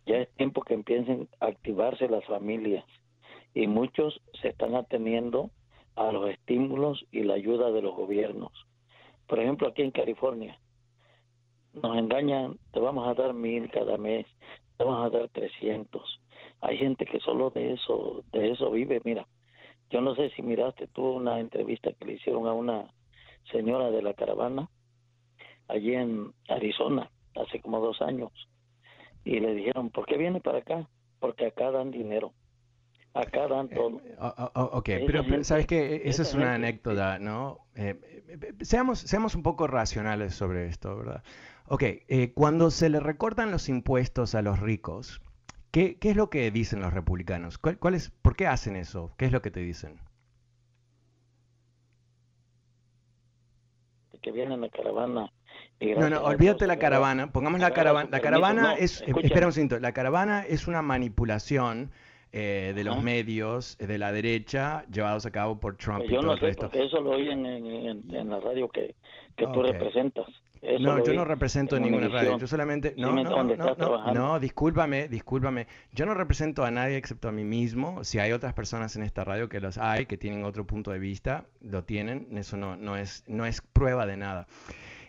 Ya es tiempo que empiecen a activarse las familias. Y muchos se están atendiendo a los estímulos y la ayuda de los gobiernos. Por ejemplo, aquí en California, nos engañan, te vamos a dar mil cada mes, te vamos a dar trescientos. Hay gente que solo de eso, de eso vive. Mira, yo no sé si miraste tú una entrevista que le hicieron a una señora de la caravana allí en Arizona hace como dos años y le dijeron, ¿por qué viene para acá? Porque acá dan dinero. Acá dan eh, todo. ok, pero, sabes que esa es una anécdota, ¿no? Eh, eh, seamos, seamos un poco racionales sobre esto, ¿verdad? Ok, cuando se le recortan los impuestos a los ricos, ¿qué, qué es lo que dicen los republicanos? ¿Cuál, ¿Cuál, es, ¿Por qué hacen eso? ¿Qué es lo que te dicen? Que viene en la caravana. no, no, olvídate la caravana. Pongamos la caravana. La caravana es, espera un segundo, la caravana es una manipulación eh, de los medios de la derecha llevados a cabo por Trump pues y todo no el resto. Eso lo oí en, en, la radio que, que tú representas no, yo no represento ninguna radio. Yo solamente. No, no, no, no, discúlpame, discúlpame. Yo no represento a nadie excepto a mí mismo. Si hay otras personas en esta radio que los hay, que tienen otro punto de vista, lo tienen. Eso no, no, es, no es prueba de nada.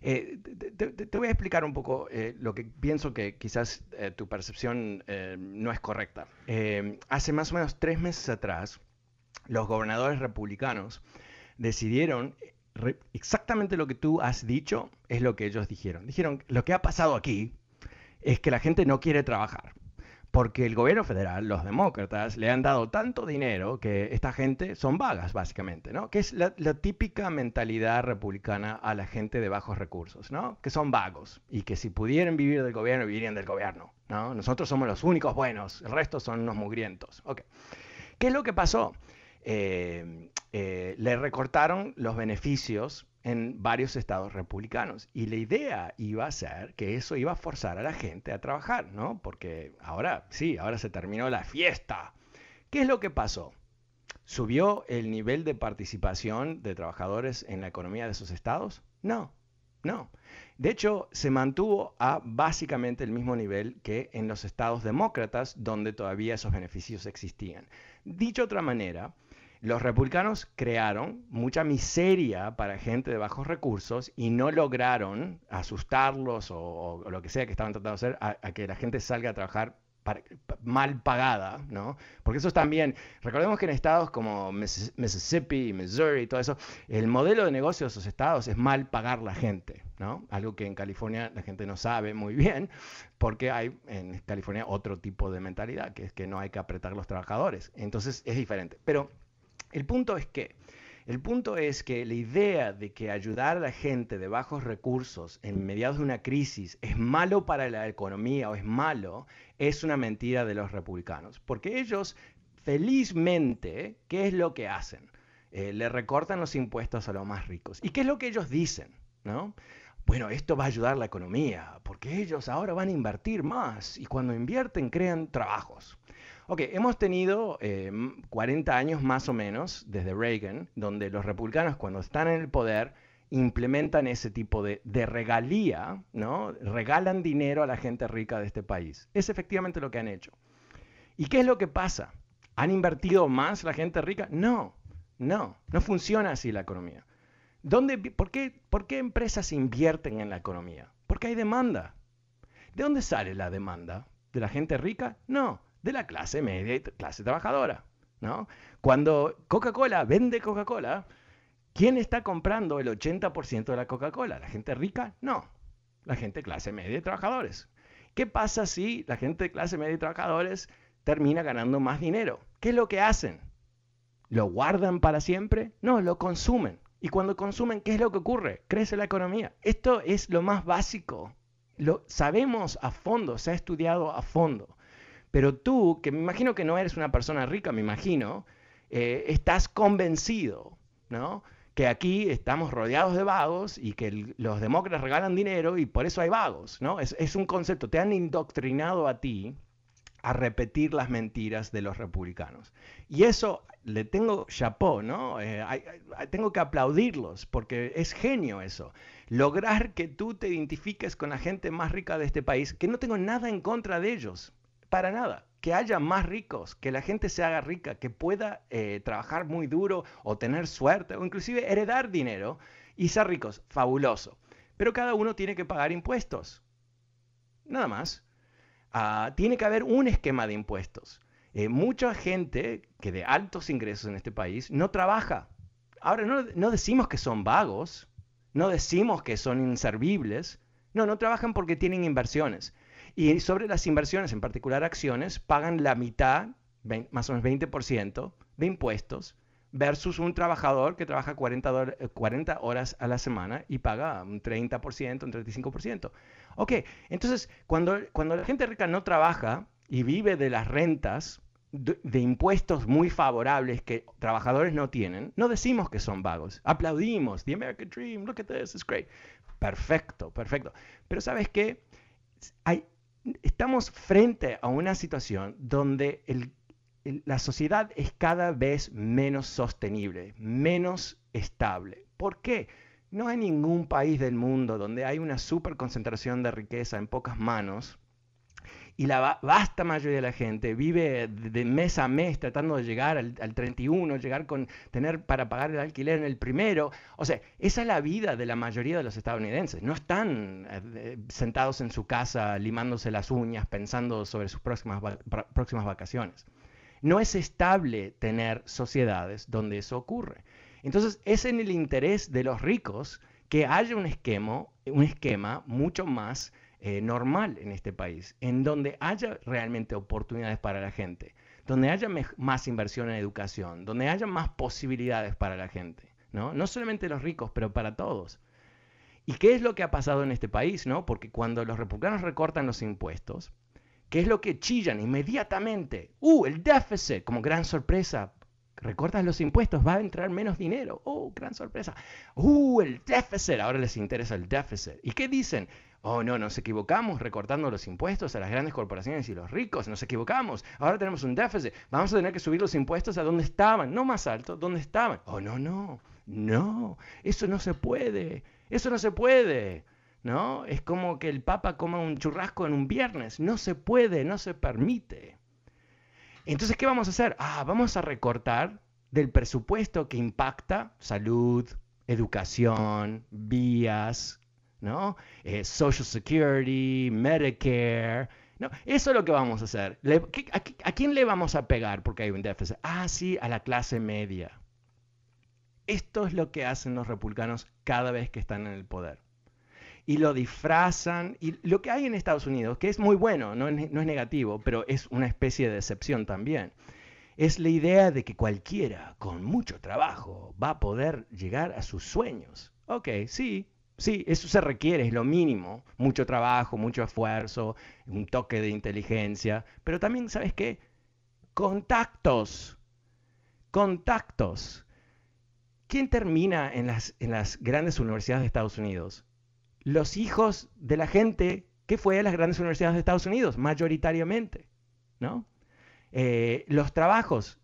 Eh, te, voy a explicar un poco eh, lo que pienso que quizás eh, tu percepción no es correcta. hace más o menos tres meses atrás, los gobernadores republicanos decidieron exactamente lo que tú has dicho es lo que ellos dijeron. Dijeron, lo que ha pasado aquí es que la gente no quiere trabajar. Porque el gobierno federal, los demócratas, le han dado tanto dinero que esta gente son vagas, básicamente, ¿no? Que es la, típica mentalidad republicana a la gente de bajos recursos, ¿no? Que son vagos y que si pudieran vivir del gobierno, vivirían del gobierno, ¿no? Nosotros somos los únicos buenos, el resto son unos mugrientos. Okay. ¿Qué es lo que pasó? Eh, eh, le recortaron los beneficios en varios estados republicanos. Y la idea iba a ser que eso iba a forzar a la gente a trabajar, ¿no? Porque ahora, sí, ahora se terminó la fiesta. ¿Qué es lo que pasó? ¿Subió el nivel de participación de trabajadores en la economía de esos estados? No, no. De hecho, se mantuvo a básicamente el mismo nivel que en los estados demócratas, donde todavía esos beneficios existían. Dicho de otra manera, los republicanos crearon mucha miseria para gente de bajos recursos y no lograron asustarlos o, lo que sea que estaban tratando de hacer a que la gente salga a trabajar mal pagada, ¿no? Porque eso es también, recordemos que en estados como Mississippi, Missouri y todo eso, el modelo de negocio de esos estados es mal pagar la gente, ¿no? Algo que en California la gente no sabe muy bien, porque hay en California otro tipo de mentalidad, que es que no hay que apretar los trabajadores. Entonces es diferente. Pero el punto es que el punto es que la idea de que ayudar a la gente de bajos recursos en mediados de una crisis es malo para la economía o es malo, es una mentira de los republicanos. Porque ellos, felizmente, ¿qué es lo que hacen? Eh, le recortan los impuestos a los más ricos. ¿Y qué es lo que ellos dicen? ¿No? Bueno, esto va a ayudar a la economía, porque ellos ahora van a invertir más y cuando invierten crean trabajos. Ok, hemos tenido 40 eh, años más o menos desde Reagan, donde los republicanos cuando están en el poder implementan ese tipo de, regalía, ¿no? Regalan dinero a la gente rica de este país. Es efectivamente lo que han hecho. ¿Y qué es lo que pasa? ¿Han invertido más la gente rica? No, no, no funciona así la economía. ¿Dónde, por, qué, ¿Por qué empresas invierten en la economía? Porque hay demanda. ¿De dónde sale la demanda? ¿De la gente rica? No, de la clase media y clase trabajadora. ¿no? Cuando Coca-Cola vende Coca-Cola, ¿quién está comprando el 80% de la Coca-Cola? ¿La gente rica? No, la gente clase media y trabajadores. ¿Qué pasa si la gente de clase media y trabajadores termina ganando más dinero? ¿Qué es lo que hacen? ¿Lo guardan para siempre? No, lo consumen. Y cuando consumen, ¿qué es lo que ocurre? Crece la economía. Esto es lo más básico. Lo sabemos a fondo, se ha estudiado a fondo. Pero tú, que me imagino que no eres una persona rica, me imagino, eh, estás convencido, ¿no? Que aquí estamos rodeados de vagos y que los demócratas regalan dinero y por eso hay vagos, ¿no? Es, un concepto, te han indoctrinado a ti a repetir las mentiras de los republicanos. Y eso le tengo chapó, ¿no? Eh, tengo que aplaudirlos porque es genio eso. Lograr que tú te identifiques con la gente más rica de este país, que no tengo nada en contra de ellos, para nada. Que haya más ricos, que la gente se haga rica, que pueda eh, trabajar muy duro o tener suerte o inclusive heredar dinero y ser ricos. Fabuloso. Pero cada uno tiene que pagar impuestos. Nada más. Ah, tiene que haber un esquema de impuestos. Eh, mucha gente que de altos ingresos en este país no trabaja. Ahora, no, no decimos que son vagos, no decimos que son inservibles. No, no trabajan porque tienen inversiones. Y sobre las inversiones, en particular acciones, pagan la mitad, más o menos 20% de impuestos versus un trabajador que trabaja 40, 40 eh, horas a la semana y paga un 30%, un 35%. Ok, entonces cuando, cuando la gente rica no trabaja y vive de las rentas, de, impuestos muy favorables que trabajadores no tienen, no decimos que son vagos, aplaudimos, the American Dream, look at this, it's great. Perfecto, perfecto. Pero ¿sabes qué? Hay, estamos frente a una situación donde la sociedad es cada vez menos sostenible, menos estable. ¿Por qué? No hay ningún país del mundo donde hay una super concentración de riqueza en pocas manos y la vasta mayoría de la gente vive de mes a mes tratando de llegar al, 31, llegar con tener para pagar el alquiler en el primero. O sea, esa es la vida de la mayoría de los estadounidenses. No están eh, sentados en su casa limándose las uñas pensando sobre sus próximas, próximas vacaciones. No es estable tener sociedades donde eso ocurre. Entonces, es en el interés de los ricos que haya un esquema, un esquema mucho más eh, normal en este país, en donde haya realmente oportunidades para la gente, donde haya más inversión en educación, donde haya más posibilidades para la gente, ¿no? No solamente los ricos, pero para todos. ¿Y qué es lo que ha pasado en este país, no? Porque cuando los republicanos recortan los impuestos, ¿qué es lo que chillan inmediatamente? ¡Uh, el déficit! Como gran sorpresa, recortas los impuestos, va a entrar menos dinero. ¡Oh, gran sorpresa! ¡Uh, el déficit! Ahora les interesa el déficit. ¿Y qué dicen? Oh, no, nos equivocamos recortando los impuestos a las grandes corporaciones y los ricos, nos equivocamos. Ahora tenemos un déficit, vamos a tener que subir los impuestos a donde estaban, no más alto, donde estaban. Oh, no, no, no, eso no se puede, eso no se puede. ¿No? Es como que el Papa coma un churrasco en un viernes. No se puede, no se permite. Entonces, ¿qué vamos a hacer? Ah, vamos a recortar del presupuesto que impacta salud, educación, vías, ¿no? Eh, Social Security, Medicare. ¿no? Eso es lo que vamos a hacer. a, quién le vamos a pegar porque hay un déficit? Ah, sí, a la clase media. Esto es lo que hacen los republicanos cada vez que están en el poder. Y lo disfrazan. Y lo que hay en Estados Unidos, que es muy bueno, no es, no es negativo, pero es una especie de decepción también, es la idea de que cualquiera con mucho trabajo va a poder llegar a sus sueños. Ok, sí, Sí, eso se requiere, es lo mínimo. Mucho trabajo, mucho esfuerzo, un toque de inteligencia. Pero también, ¿sabes qué? Contactos. Contactos. ¿Quién termina en las, en las grandes universidades de Estados Unidos? Los hijos de la gente que fue a las grandes universidades de Estados Unidos, mayoritariamente. ¿no? Eh, los trabajos,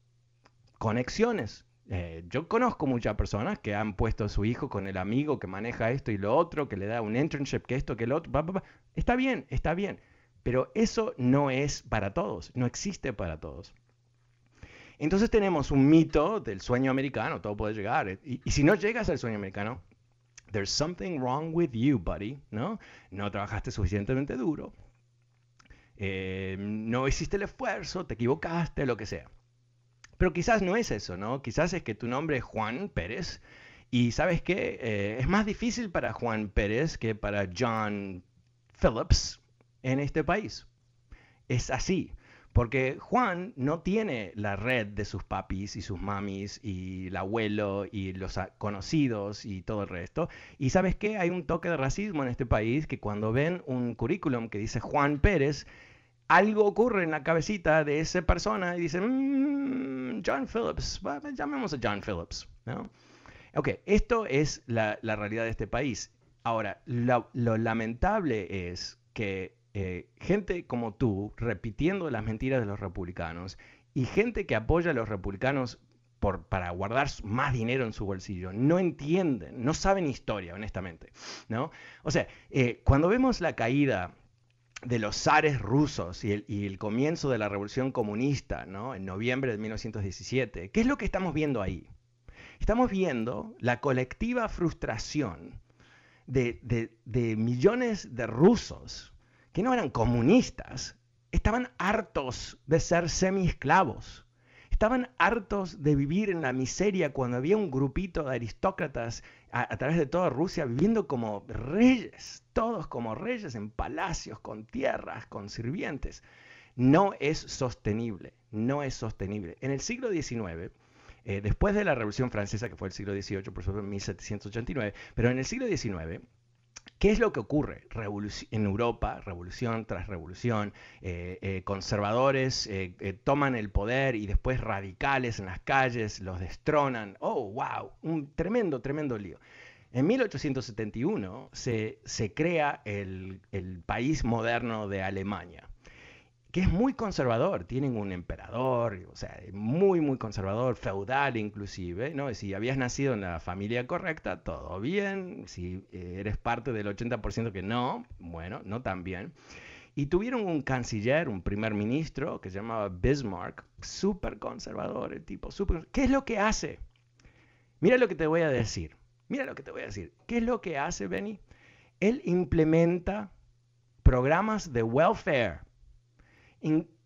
conexiones. Eh, yo conozco muchas personas que han puesto a su hijo con el amigo que maneja esto y lo otro, que le da un internship, que esto, que lo otro. Está bien, está bien. Pero eso no es para todos, no existe para todos. Entonces tenemos un mito del sueño americano, todo puede llegar. Y, si no llegas al sueño americano, there's something wrong with you, buddy, ¿no? No trabajaste suficientemente duro, eh, no hiciste el esfuerzo, te equivocaste, lo que sea. Pero quizás no es eso, ¿no? Quizás es que tu nombre es Juan Pérez y sabes qué, eh, es más difícil para Juan Pérez que para John Phillips en este país. Es así. Porque Juan no tiene la red de sus papis y sus mamis y el abuelo y los conocidos y todo el resto. Y sabes qué, hay un toque de racismo en este país que cuando ven un currículum que dice Juan Pérez, algo ocurre en la cabecita de esa persona y dicen, mm, John Phillips, llamemos a John Phillips. ¿no? Ok, esto es la, realidad de este país. Ahora, lo, lamentable es que eh, gente como tú, repitiendo las mentiras de los republicanos, y gente que apoya a los republicanos por, para guardar más dinero en su bolsillo, no entienden, no saben historia, honestamente. ¿no? O sea, eh, cuando vemos la caída de los zares rusos y el, comienzo de la revolución comunista, ¿no? En noviembre de 1917. ¿Qué es lo que estamos viendo ahí? Estamos viendo la colectiva frustración de, de millones de rusos que no eran comunistas, estaban hartos de ser semi-esclavos estaban hartos de vivir en la miseria cuando había un grupito de aristócratas a, través de toda Rusia viviendo como reyes, todos como reyes en palacios, con tierras, con sirvientes. No es sostenible, no es sostenible. En el siglo XIX, eh, después de la Revolución Francesa, que fue el siglo XVIII, por supuesto, en 1789, pero en el siglo XIX, ¿Qué es lo que ocurre en Europa, revolución tras revolución? Eh, eh, conservadores eh, toman el poder y después radicales en las calles los destronan. ¡Oh, wow! Un tremendo, tremendo lío. En 1871 se, se crea el, el país moderno de Alemania que es muy conservador, tienen un emperador, o sea, muy, muy conservador, feudal inclusive, ¿no? Si habías nacido en la familia correcta, todo bien, si eh, eres parte del 80% que no, bueno, no tan bien. Y tuvieron un canciller, un primer ministro que se llamaba Bismarck, súper conservador, el tipo, súper... ¿Qué es lo que hace? Mira lo que te voy a decir, mira lo que te voy a decir. ¿Qué es lo que hace, Benny? Él implementa programas de welfare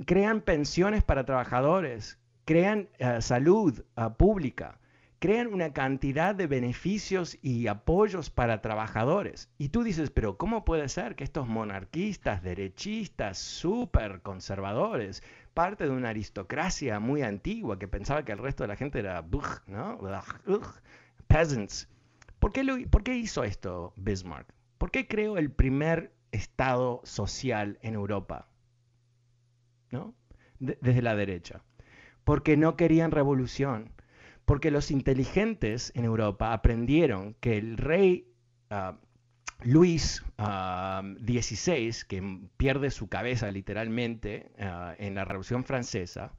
crean pensiones para trabajadores, crean eh, salud eh, pública, crean una cantidad de beneficios y apoyos para trabajadores. Y tú dices, pero ¿cómo puede ser que estos monarquistas, derechistas, súper conservadores, parte de una aristocracia muy antigua que pensaba que el resto de la gente era ¿no? peasants. ¿Por qué, ¿Por qué hizo esto Bismarck? ¿Por qué creó el primer Estado social en Europa? Desde la derecha. Porque no querían revolución. Porque los inteligentes en Europa aprendieron que el rey ah, Luis XVI, ah, que pierde su cabeza literalmente ah, en la Revolución Francesa,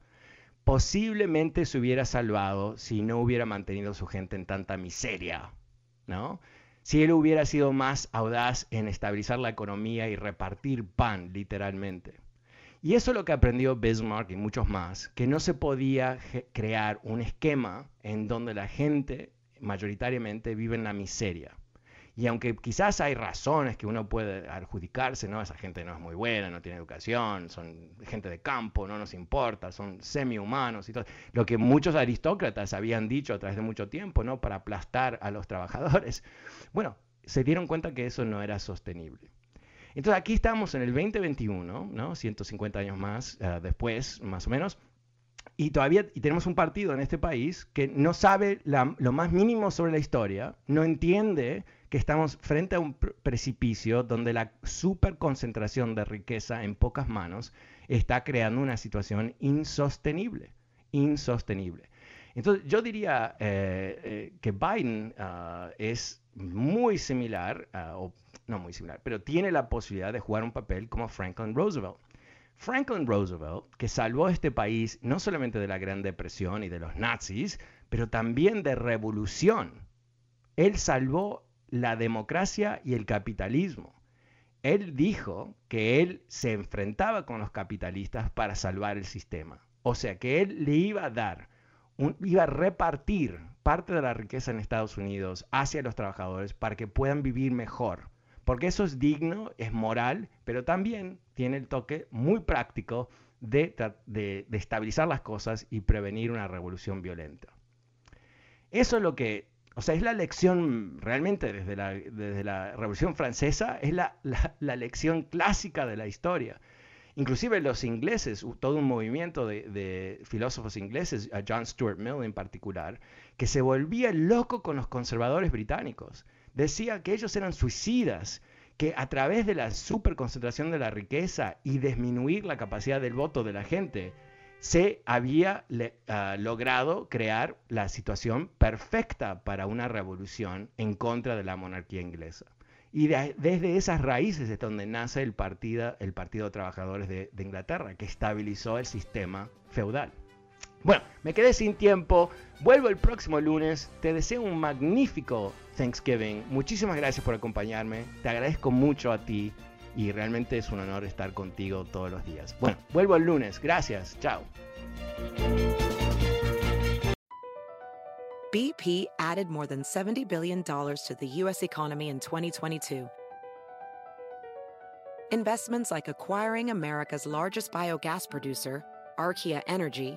posiblemente se hubiera salvado si no hubiera mantenido a su gente en tanta miseria, ¿no? Si él hubiera sido más audaz en estabilizar la economía y repartir pan, literalmente. Y eso es lo que aprendió Bismarck y muchos más, que no se podía crear un esquema en donde la gente mayoritariamente vive en la miseria. Y aunque quizás hay razones que uno puede adjudicarse, ¿no? Esa gente no es muy buena, no tiene educación, son gente de campo, no nos importa, son semi-humanos y todo. Lo que muchos aristócratas habían dicho a través de mucho tiempo, ¿no? Para aplastar a los trabajadores. Bueno, se dieron cuenta que eso no era sostenible. Entonces aquí estamos en el 2021, ¿no? 150 años más eh, después, más o menos, y todavía y tenemos un partido en este país que no sabe lo más mínimo sobre la historia, no entiende que estamos frente a un precipicio donde la superconcentración de riqueza en pocas manos está creando una situación insostenible, insostenible. Entonces yo diría eh, eh, que Biden ah, es muy similar, ah, o no muy similar, pero tiene la posibilidad de jugar un papel como Franklin Roosevelt. Franklin Roosevelt, que salvó a este país no solamente de la Gran Depresión y de los nazis, pero también de revolución. Él salvó la democracia y el capitalismo. Él dijo que él se enfrentaba con los capitalistas para salvar el sistema. O sea, que él le iba a dar, iba a repartir parte de la riqueza en Estados Unidos hacia los trabajadores para que puedan vivir mejor. Porque eso es digno, es moral, pero también tiene el toque muy práctico de, estabilizar las cosas y prevenir una revolución violenta. Eso es lo que o sea, es la lección realmente desde la, Revolución Francesa, es la, lección clásica de la historia. Inclusive los ingleses, todo un movimiento de, filósofos ingleses, John Stuart Mill en particular, que se volvía loco con los conservadores británicos. Decía que ellos eran suicidas, que a través de la superconcentración de la riqueza y disminuir la capacidad del voto de la gente, se había ah, logrado crear la situación perfecta para una revolución en contra de la monarquía inglesa. Y desde esas raíces es donde nace el partido, el partido de Trabajadores de Inglaterra, que estabilizó el sistema feudal. Bueno, me quedé sin tiempo. Vuelvo el próximo lunes. Te deseo un magnífico Thanksgiving. Muchísimas gracias por acompañarme. Te agradezco mucho a ti y realmente es un honor estar contigo todos los días. Bueno, vuelvo el lunes. Gracias. Chao. BP added more than $70 billion to the U.S. economy in 2022. Investments like acquiring America's largest biogas producer, Archaea Energy,